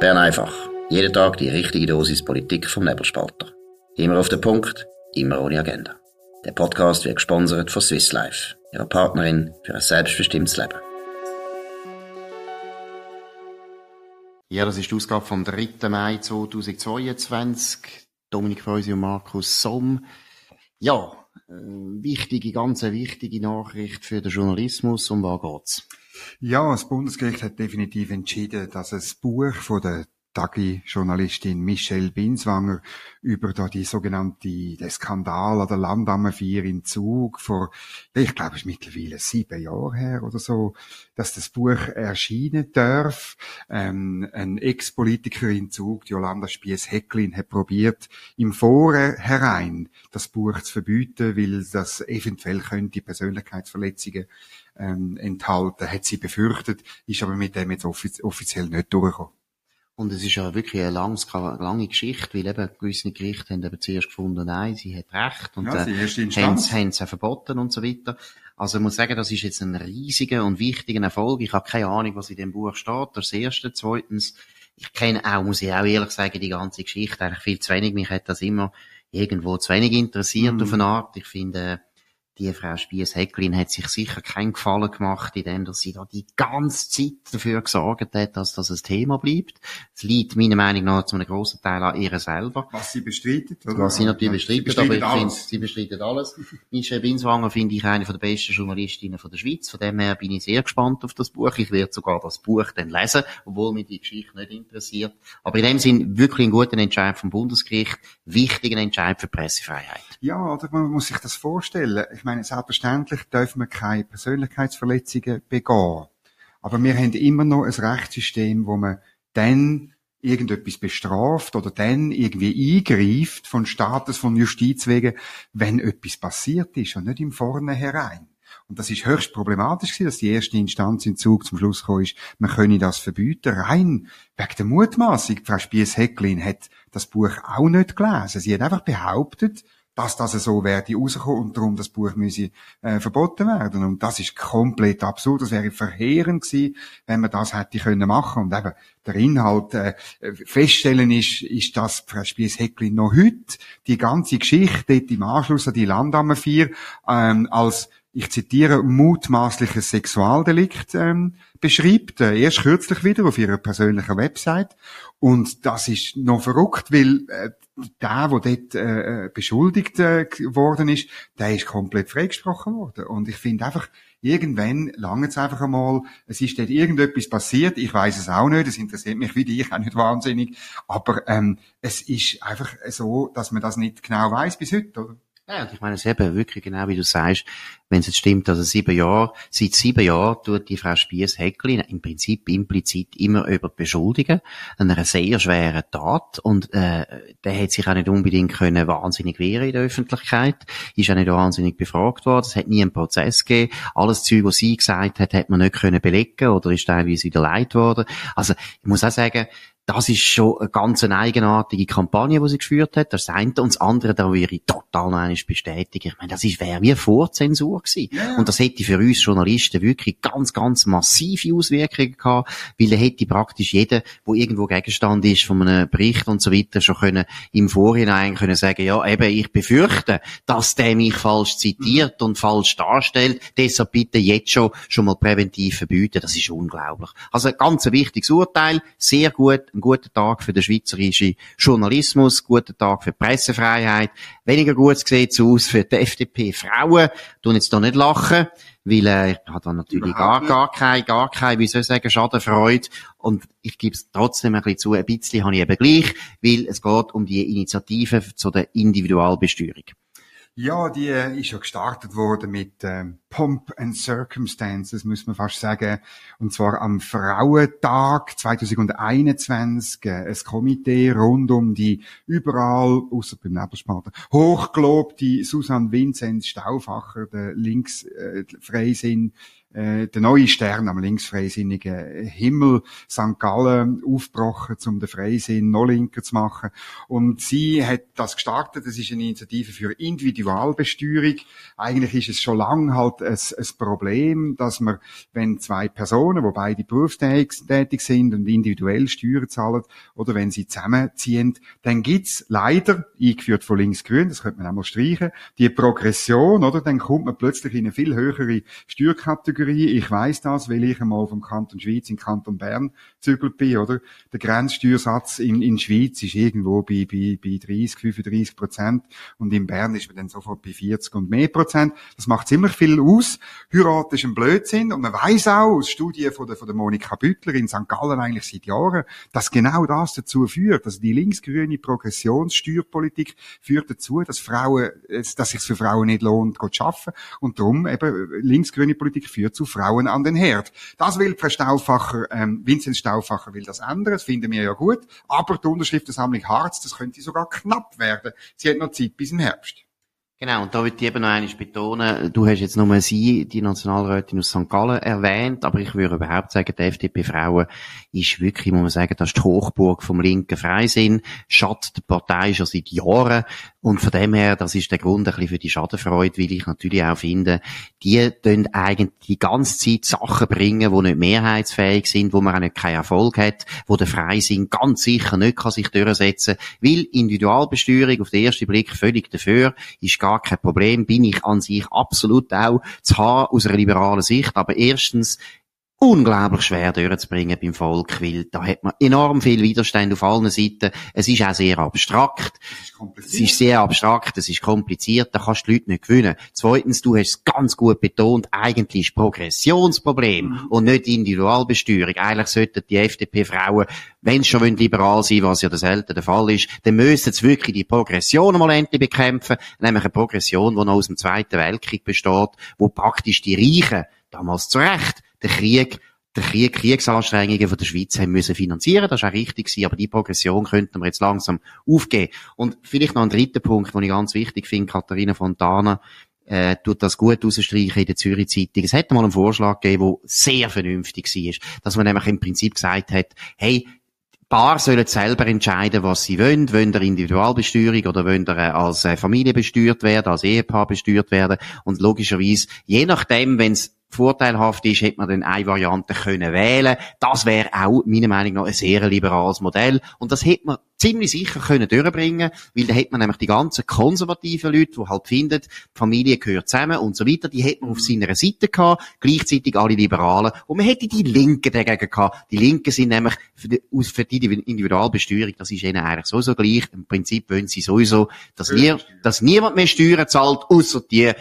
Bern einfach. Jeden Tag die richtige Dosis Politik vom Nebelspalter. Immer auf den Punkt, immer ohne Agenda. Der Podcast wird gesponsert von Swiss Life, ihrer Partnerin für ein selbstbestimmtes Leben. Ja, das ist die Ausgabe vom 3. Mai 2022. Dominik Freusi und Markus Somm. Ja, äh, wichtige, ganz wichtige Nachricht für den Journalismus. Um was geht's? Ja, das Bundesgericht hat definitiv entschieden, dass das Buch von der Tagi-Journalistin Michelle Binswanger über da die sogenannte, der Skandal an der Landamme 4 in Zug vor, ich glaube, es ist mittlerweile sieben Jahre her oder so, dass das Buch erscheinen darf. Ähm, ein Ex-Politiker in Zug, Jolanda Spies-Hecklin, hat probiert, im Vorhinein das Buch zu verbieten, weil das eventuell könnte Persönlichkeitsverletzungen ähm, enthalten, hat sie befürchtet, ist aber mit dem jetzt offiz offiziell nicht durchgekommen. Und es ist ja wirklich eine lange, lange Geschichte, weil eben gewisse Gerichte haben eben zuerst gefunden, nein, sie hat recht und ja, äh, haben es verboten und so weiter. Also ich muss sagen, das ist jetzt ein riesiger und wichtiger Erfolg. Ich habe keine Ahnung, was in dem Buch steht. Das erste. Zweitens, ich kenne auch, muss ich auch ehrlich sagen, die ganze Geschichte eigentlich viel zu wenig. Mich hat das immer irgendwo zu wenig interessiert mm. auf eine Art. Ich finde, die Frau Spies-Hecklin hat sich sicher keinen Gefallen gemacht, indem dass sie da die ganze Zeit dafür gesorgt hat, dass das ein Thema bleibt. Es liegt meiner Meinung nach zu einem grossen Teil an ihr selber. Was sie bestreitet, oder? Was sie natürlich bestreitet, aber ich finde, sie bestreitet alles. Michelle Binswanger finde ich eine der besten Journalistinnen von der Schweiz. Von dem her bin ich sehr gespannt auf das Buch. Ich werde sogar das Buch dann lesen, obwohl mich die Geschichte nicht interessiert. Aber in dem Sinn wirklich ein guter Entscheid vom Bundesgericht, wichtiger Entscheid für Pressefreiheit. Ja, oder man muss sich das vorstellen. Ich meine, selbstverständlich dürfen wir keine Persönlichkeitsverletzungen begehen. Aber wir haben immer noch ein Rechtssystem, wo man dann irgendetwas bestraft oder dann irgendwie eingreift von Staates, von Justiz wegen, wenn etwas passiert ist und nicht im Vornherein. Und das ist höchst problematisch gewesen, dass die erste Instanz in Zug zum Schluss gekommen ist, man könne das verbieten, rein wegen der Mutmaßung. Frau Spies-Hecklin hat das Buch auch nicht gelesen. Sie hat einfach behauptet, dass das so werde rauskommen und darum das Buch müsse äh, verboten werden. Und das ist komplett absurd. Das wäre verheerend gewesen, wenn man das hätte können machen. Und eben der Inhalt äh, feststellen ist, ist das Frau Spies-Hecklin noch heute die ganze Geschichte dort im Anschluss an die Landamme 4 ähm, als ich zitiere, mutmaßliches Sexualdelikt ähm, beschreibt, äh, erst kürzlich wieder auf ihrer persönlichen Website. Und das ist noch verrückt, weil äh, der, der dort äh, äh, beschuldigt äh, worden ist, der ist komplett freigesprochen worden. Und ich finde einfach, irgendwann lange es einfach einmal, es ist dort irgendetwas passiert, ich weiß es auch nicht, es interessiert mich wie dich auch nicht wahnsinnig, aber ähm, es ist einfach so, dass man das nicht genau weiß bis heute, oder? Ja, und ich meine, es eben wirklich genau wie du sagst, wenn es jetzt stimmt, dass es sieben Jahre, seit sieben Jahren tut die Frau Spies-Häcklin im Prinzip implizit immer über beschuldigen, einer sehr schweren Tat und äh, der hat sich auch nicht unbedingt können wahnsinnig wehren in der Öffentlichkeit, ist auch nicht wahnsinnig befragt worden, es hat nie einen Prozess gegeben, alles Zeug, was sie gesagt hat, hat man nicht können belegen oder ist teilweise wieder leid worden. Also ich muss auch sagen, das ist schon eine ganz eigenartige Kampagne, die sie geführt hat. Das eine und das andere, da würde ich total noch bestätigen. Ich meine, das ist, wäre wie Vorzensur gewesen. Ja. Und das hätte für uns Journalisten wirklich ganz, ganz massive Auswirkungen gehabt, weil da hätte praktisch jeder, wo irgendwo Gegenstand ist von einem Bericht und so weiter, schon können im Vorhinein können sagen, ja, eben, ich befürchte, dass der mich falsch zitiert und falsch darstellt. Deshalb bitte jetzt schon, schon mal präventiv verbieten. Das ist unglaublich. Also, ganz ein wichtiges Urteil. Sehr gut ein guter Tag für den schweizerischen Journalismus, guter Tag für die Pressefreiheit. Weniger gut sieht es aus für die FDP Frauen. Tun jetzt da nicht lachen, weil äh, ich habe da natürlich gar, gar keine, gar keine, wie soll ich sagen, Schadenfreude. Und ich gebe es trotzdem ein bisschen zu, ein bisschen habe ich eben gleich, weil es geht um die Initiative zu der Individualbesteuerung. Ja, die äh, ist ja gestartet worden mit ähm, Pomp and Circumstances, muss man fast sagen. Und zwar am Frauentag 2021. Äh, ein Komitee rund um die überall, außer beim Nebelspalter, hochgelobte Susanne Vinzenz Stauffacher, der linksfreisinn, äh, der neue Stern am linksfreisinnigen Himmel St. Gallen aufgebrochen, um den Freisinn noch linker zu machen. Und sie hat das gestartet. Das ist eine Initiative für Individualbesteuerung. Eigentlich ist es schon lange halt ein, ein Problem, dass man, wenn zwei Personen, wo beide berufstätig sind und individuell Steuern zahlen, oder wenn sie zusammenziehen, dann gibt's leider, eingeführt von links-grün, das könnte man auch mal streichen, die Progression, oder? Dann kommt man plötzlich in eine viel höhere Steuerkategorie. Ich weiß das, weil ich einmal vom Kanton Schweiz in Kanton Bern zügelt bin, oder? Der Grenzsteuersatz in, in Schweiz ist irgendwo bei, bei, bei 30, 35 Prozent und in Bern ist man dann sofort bei 40 und mehr Prozent. Das macht ziemlich viel aus. Heirat ist ein Blödsinn und man weiß auch aus Studien von der, von der Monika Büttler in St. Gallen eigentlich seit Jahren, dass genau das dazu führt, also die linksgrüne Progressionssteuerpolitik führt dazu, dass Frauen, dass sich für Frauen nicht lohnt, zu arbeiten und darum eben linksgrüne Politik führt zu Frauen an den Herd. Das will Frau Stauffacher, ähm, Vincent Stauffacher will das ändern, das finden wir ja gut, aber die Unterschriftensammlung Harz, das könnte sogar knapp werden. Sie hat noch Zeit bis im Herbst. Genau, und da würde ich eben noch einmal betonen, du hast jetzt nur sie, die Nationalrätin aus St. Gallen, erwähnt, aber ich würde überhaupt sagen, die FDP-Frauen ist wirklich, muss man sagen, das ist die Hochburg vom linken Freisinn, schadet der Partei schon seit Jahren und von dem her, das ist der Grund ein bisschen für die Schadenfreude, weil ich natürlich auch finde, die tun eigentlich die ganze Zeit Sachen bringen, die nicht mehrheitsfähig sind, wo man auch nicht keinen Erfolg hat, wo der Freisinn ganz sicher nicht kann sich durchsetzen kann, weil Individualbesteuerung auf den ersten Blick völlig dafür ist gar kein Problem, bin ich an sich absolut auch zu haben aus einer liberalen Sicht. Aber erstens, unglaublich schwer durchzubringen beim Volk, weil da hat man enorm viel Widerstand auf allen Seiten. Es ist auch sehr abstrakt. Es ist sehr abstrakt, es ist kompliziert, da kannst du die Leute nicht gewinnen. Zweitens, du hast es ganz gut betont, eigentlich ist Progressionsproblem mhm. und nicht Individualbesteuerung. Eigentlich sollten die FDP-Frauen, wenn sie schon liberal sein was ja das selten der Fall ist, dann müssen sie wirklich die Progression mal endlich bekämpfen, nämlich eine Progression, die noch aus dem Zweiten Weltkrieg besteht, wo praktisch die Reichen, damals zu Recht, den Krieg, den Krieg, Kriegsanstrengungen von der Schweiz haben müssen finanzieren. Das ist auch richtig gewesen, aber die Progression könnten wir jetzt langsam aufgeben. Und vielleicht noch ein dritter Punkt, den ich ganz wichtig finde, Katharina Fontana, äh, tut das gut rausstreichen in der Zürich Zeitung. Es hätte mal einen Vorschlag gegeben, der sehr vernünftig war. Dass man nämlich im Prinzip gesagt hat, hey, Paar sollen selber entscheiden, was sie wollen. Wollen ihr Individualbesteuerung oder wollen ihr äh, als äh, Familie besteuert werden, als Ehepaar besteuert werden? Und logischerweise, je nachdem, wenn es vorteilhaft ist, hätte man dann eine Variante können wählen. Das wäre auch, meiner Meinung nach, ein sehr liberales Modell. Und das hätte man ziemlich sicher können durchbringen, weil da hätte man nämlich die ganzen konservativen Leute, die halt finden, die Familie gehört zusammen und so weiter, die hätte man auf seiner Seite gehabt, gleichzeitig alle Liberalen. Und man hätte die Linken dagegen gehabt. Die Linken sind nämlich für die, für die Individualbesteuerung, das ist ihnen eigentlich sowieso gleich. Im Prinzip wollen sie sowieso, dass, wir, dass niemand mehr Steuern zahlt, außer die,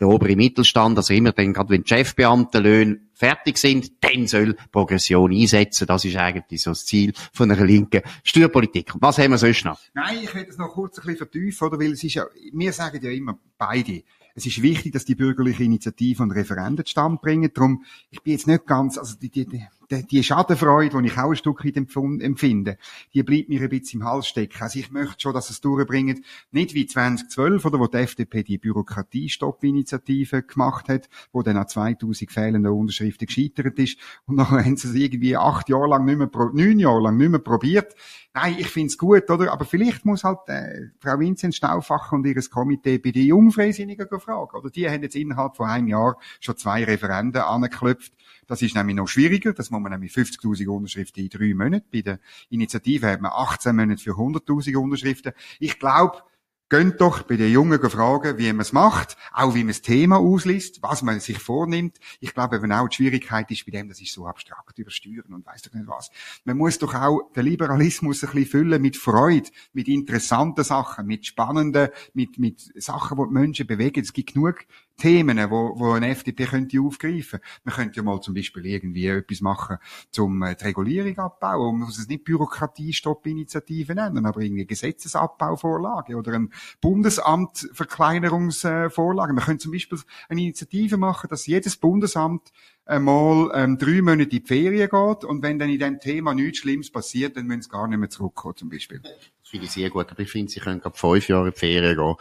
der obere Mittelstand, also immer dann, gerade wenn Chefbeamtenlöhne fertig sind, dann soll Progression einsetzen. Das ist eigentlich so das Ziel von einer linken Steuerpolitik. Was haben wir sonst noch? Nein, ich will das noch kurz ein bisschen vertiefen, oder? Weil es ist ja, wir sagen ja immer beide, es ist wichtig, dass die bürgerliche Initiative und Referenden zustande bringen. Darum, ich bin jetzt nicht ganz, also die, die, die die Schadenfreude, die ich auch ein Stück weit empfinde, die bleibt mir ein bisschen im Hals stecken. Also ich möchte schon, dass es durchbringt, nicht wie 2012, oder wo die FDP die Bürokratie-Stopp-Initiative gemacht hat, wo dann an 2000 fehlenden Unterschriften gescheitert ist und nachher haben sie es irgendwie acht Jahre lang nicht mehr, neun Jahre lang nicht mehr probiert. Nein, ich find's gut, oder? Aber vielleicht muss halt äh, Frau Vincent Stauffacher und ihres Komitee bei den Jungfreisinnigen fragen, oder? Die haben jetzt innerhalb von einem Jahr schon zwei Referenden angeklopft. Das ist nämlich noch schwieriger. Das muss man nämlich 50.000 Unterschriften in drei Monaten. Bei der Initiative hat man 18 Monate für 100.000 Unterschriften. Ich glaube, Gönnt doch bei den Jungen fragen, wie man es macht, auch wie man das Thema ausliest, was man sich vornimmt. Ich glaube, wenn auch die Schwierigkeit ist bei dem, das ist so abstrakt übersteuern und weiß doch nicht was. Man muss doch auch den Liberalismus ein bisschen füllen mit Freude, mit interessanten Sachen, mit spannenden, mit, mit Sachen, die die Menschen bewegen. Es gibt genug Themen, wo, wo eine FDP könnte aufgreifen. Man könnte ja mal zum Beispiel irgendwie etwas machen, zum äh, die Regulierung abbauen. Man muss es nicht Bürokratiestopp-Initiative nennen, aber irgendwie Gesetzesabbauvorlage oder ein Bundesamt Verkleinerungsvorlage. Man könnte zum Beispiel eine Initiative machen, dass jedes Bundesamt einmal ähm, drei Monate in die Ferien geht und wenn dann in diesem Thema nichts Schlimmes passiert, dann müssen sie gar nicht mehr zurückkommen, zum Beispiel. Das finde ich sehr gut, aber ich finde, sie können gerade fünf Jahre in die Ferien gehen.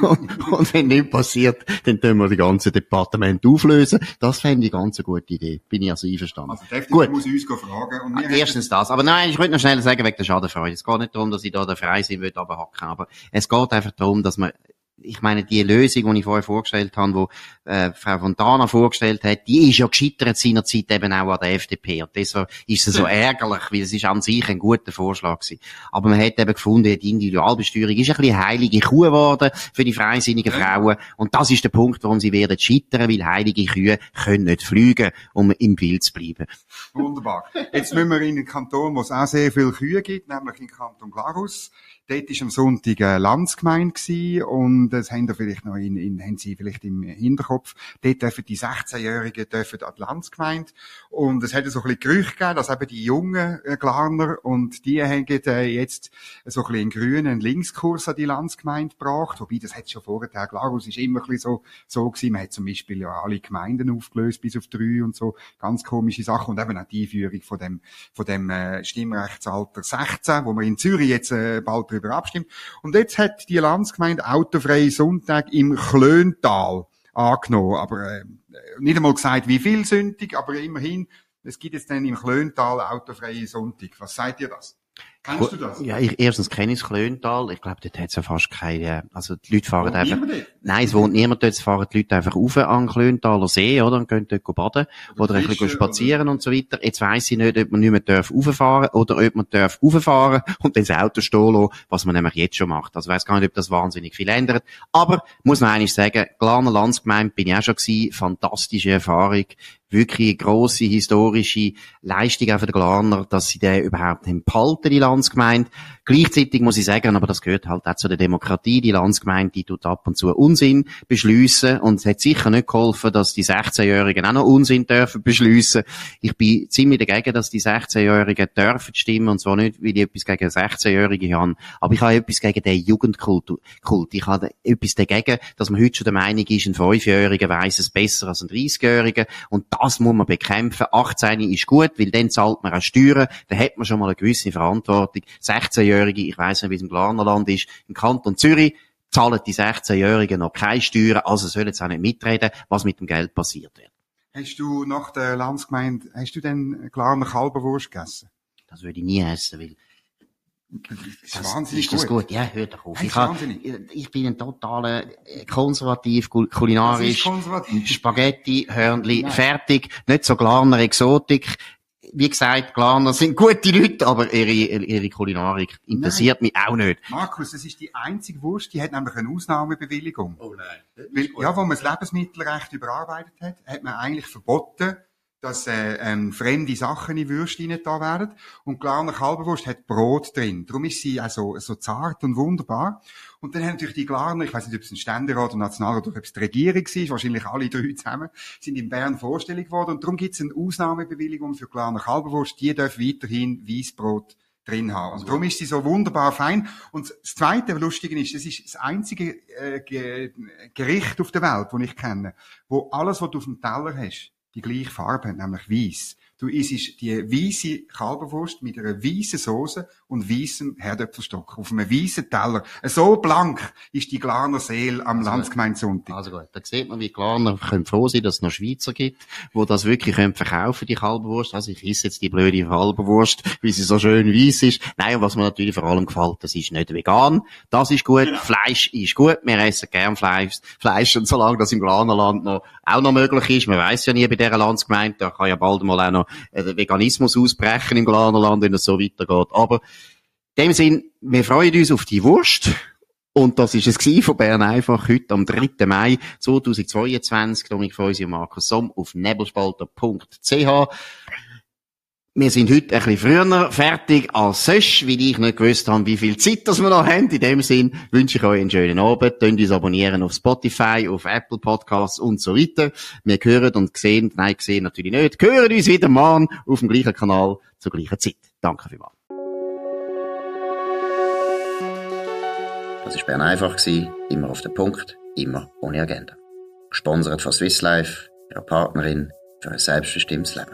Und, und, und wenn nichts passiert, dann tun wir die ganze Departement auflösen. Das fände ich ganz eine gute Idee. Bin ich also einverstanden. Also der Gut. muss uns fragen. Und wir Erstens das. Aber nein, ich wollte noch schnell sagen, wegen der Schadenfreude. Es geht nicht darum, dass ich da der Freisinn will, aber hacken. Aber es geht einfach darum, dass man ich meine, die Lösung, die ich vorher vorgestellt habe, die äh, Frau Fontana vorgestellt hat, die ist ja gescheitert seinerzeit eben auch an der FDP. Und deshalb ist es so ärgerlich, weil es ist an sich ein guter Vorschlag gewesen. Aber man hat eben gefunden, die Individualbesteuerung ist ein bisschen heilige Kuh geworden für die freisinnigen Frauen. Und das ist der Punkt, warum sie werden scheitern, weil heilige Kühe können nicht fliegen, um im Bild zu bleiben. Wunderbar. Jetzt müssen wir in einen Kanton, wo es auch sehr viele Kühe gibt, nämlich in Kanton Glarus. Dort war am Sonntag eine Landsgemeinde und das haben, vielleicht noch in, in, haben Sie vielleicht im Hinterkopf. Dort dürfen die 16-Jährigen dürfen an die Landsgemeinde. Und es hat so ein bisschen Gerüchte gegeben, dass eben die jungen äh, Glarner und die haben äh, jetzt so ein bisschen einen grünen Linkskurs an die Landsgemeinde gebracht. Wobei, das hat schon vorher, Glarus ist immer ein bisschen so, so gewesen. Man hat zum Beispiel ja alle Gemeinden aufgelöst bis auf drei und so. Ganz komische Sachen. Und eben auch die Einführung von dem, von dem äh, Stimmrechtsalter 16, wo man in Zürich jetzt äh, bald darüber abstimmt. Und jetzt hat die Landsgemeinde autofreie Sonntag im Klöntal angenommen. Aber äh, nicht einmal gesagt, wie viel sündig, aber immerhin, es gibt jetzt dann im Klöntal autofreie Sonntag. Was seid ihr das? Kennst du das? Ja, ich, erstens kenne ich das Klöntal. Ich glaube, dort hat es ja fast keine, also die Leute fahren einfach, nein, es wohnt niemand dort, es fahren die Leute einfach rauf an den Klöntaler See, oder, und gehen dort baden, oder, oder ein bisschen spazieren oder... und so weiter. Jetzt weiss ich nicht, ob man nicht mehr darf rauffahren oder ob man darf rauffahren und dann das Auto stehen lassen, was man nämlich jetzt schon macht. Also weiss gar nicht, ob das wahnsinnig viel ändert. Aber, muss noch eines sagen, Glaner Landsgemeinde bin ich auch schon gewesen, fantastische Erfahrung, wirklich eine grosse historische Leistung auch für den Glaner, dass sie den überhaupt haben behalten, die Landsgemeinde. Gleichzeitig muss ich sagen, aber das gehört halt auch zu der Demokratie, die Landsgemeinde, tut ab und zu Unsinn beschließen und es hat sicher nicht geholfen, dass die 16-Jährigen auch noch Unsinn dürfen beschließen. Ich bin ziemlich dagegen, dass die 16-Jährigen dürfen stimmen und zwar nicht, weil ich etwas gegen 16-Jährige habe, aber ich habe etwas gegen den Jugendkult. Ich habe etwas dagegen, dass man heute schon der Meinung ist, ein 5-Jähriger weiss es besser als ein 30-Jähriger und das muss man bekämpfen. 18 ist gut, weil dann zahlt man auch Steuern, dann hat man schon mal eine gewisse Verantwortung. 16-Jährige, ich weiss nicht, wie es im Glarnerland ist, im Kanton Zürich, zahlen die 16-Jährigen noch keine Steuern, also sollen sie auch nicht mitreden, was mit dem Geld passiert wird. Hast du nach der Landsgemeinde, hast du denn Glarner Kalberwurst gegessen? Das würde ich nie essen, weil das ist wahnsinnig ist das gut. gut? Ja, hör doch auf. Ich, hab, ich bin ein totaler äh, konservativ, kulinarisch. Konservativ. Spaghetti, Hörnli, fertig. Nicht so Glarner Exotik wie gesagt, Glaner sind gute Leute, aber ihre, ihre Kulinarik interessiert nein. mich auch nicht. Markus, das ist die einzige Wurst, die hat nämlich eine Ausnahmebewilligung. Oh nein. Weil, ja, wo man das Lebensmittelrecht überarbeitet hat, hat man eigentlich verboten, dass äh, ähm, fremde Sachen in Würste da werden. Und Glaner Kalberwurst hat Brot drin. Darum ist sie also so zart und wunderbar. Und dann haben natürlich die Glarner, ich weiß nicht, ob es ein Ständerat oder Nationalrat oder ob es die Regierung war, wahrscheinlich alle drei zusammen, sind in Bern vorstellig geworden. Und darum gibt es eine Ausnahmebewilligung für Glarner Kalberwurst. Die dürfen weiterhin Weissbrot drin haben. Und darum ist sie so wunderbar fein. Und das Zweite, was lustig ist, das ist das einzige äh, Gericht auf der Welt, das ich kenne, wo alles, was du auf dem Teller hast, die gleiche Farbe hat, nämlich weiß. Du isst die weiße Kalberwurst mit einer weißen Soße und weißem Herdöpfelstock auf einem weißen Teller. So blank ist die Glarner Seele am also, Landsgemeindesonntag. Also gut, da sieht man, wie Glarner können froh sein, dass es noch Schweizer gibt, wo das wirklich können verkaufen, die Kalberwurst. Also ich esse jetzt die blöde Kalberwurst, wie sie so schön weiß ist. Nein, und was mir natürlich vor allem gefällt, das ist nicht vegan. Das ist gut. Genau. Fleisch ist gut. Wir essen gern Fleisch. Fleisch und solange das im Glarnerland noch, auch noch möglich ist, man weiß ja nie bei dieser Landsgemeinde, da kann ja bald mal auch noch äh, Veganismus ausbrechen im Glanerland, wenn es so weitergeht. Aber in dem Sinn, wir freuen uns auf die Wurst. Und das ist es von Bern einfach heute am 3. Mai 2022. Dominik Feusi und Markus Somm auf nebelspalter.ch. Wir sind heute ein bisschen früher fertig als sonst, weil ich nicht gewusst habe, wie viel Zeit das wir noch haben. In dem Sinn wünsche ich euch einen schönen Abend. Könnt uns abonnieren auf Spotify, auf Apple Podcasts und so weiter. Wir hören und sehen, nein, sehen natürlich nicht, hören uns wieder morgen auf dem gleichen Kanal zur gleichen Zeit. Danke vielmals. Das war Bern einfach, immer auf den Punkt, immer ohne Agenda. Gesponsert von Swiss Life, ihrer Partnerin für ein selbstbestimmtes Leben.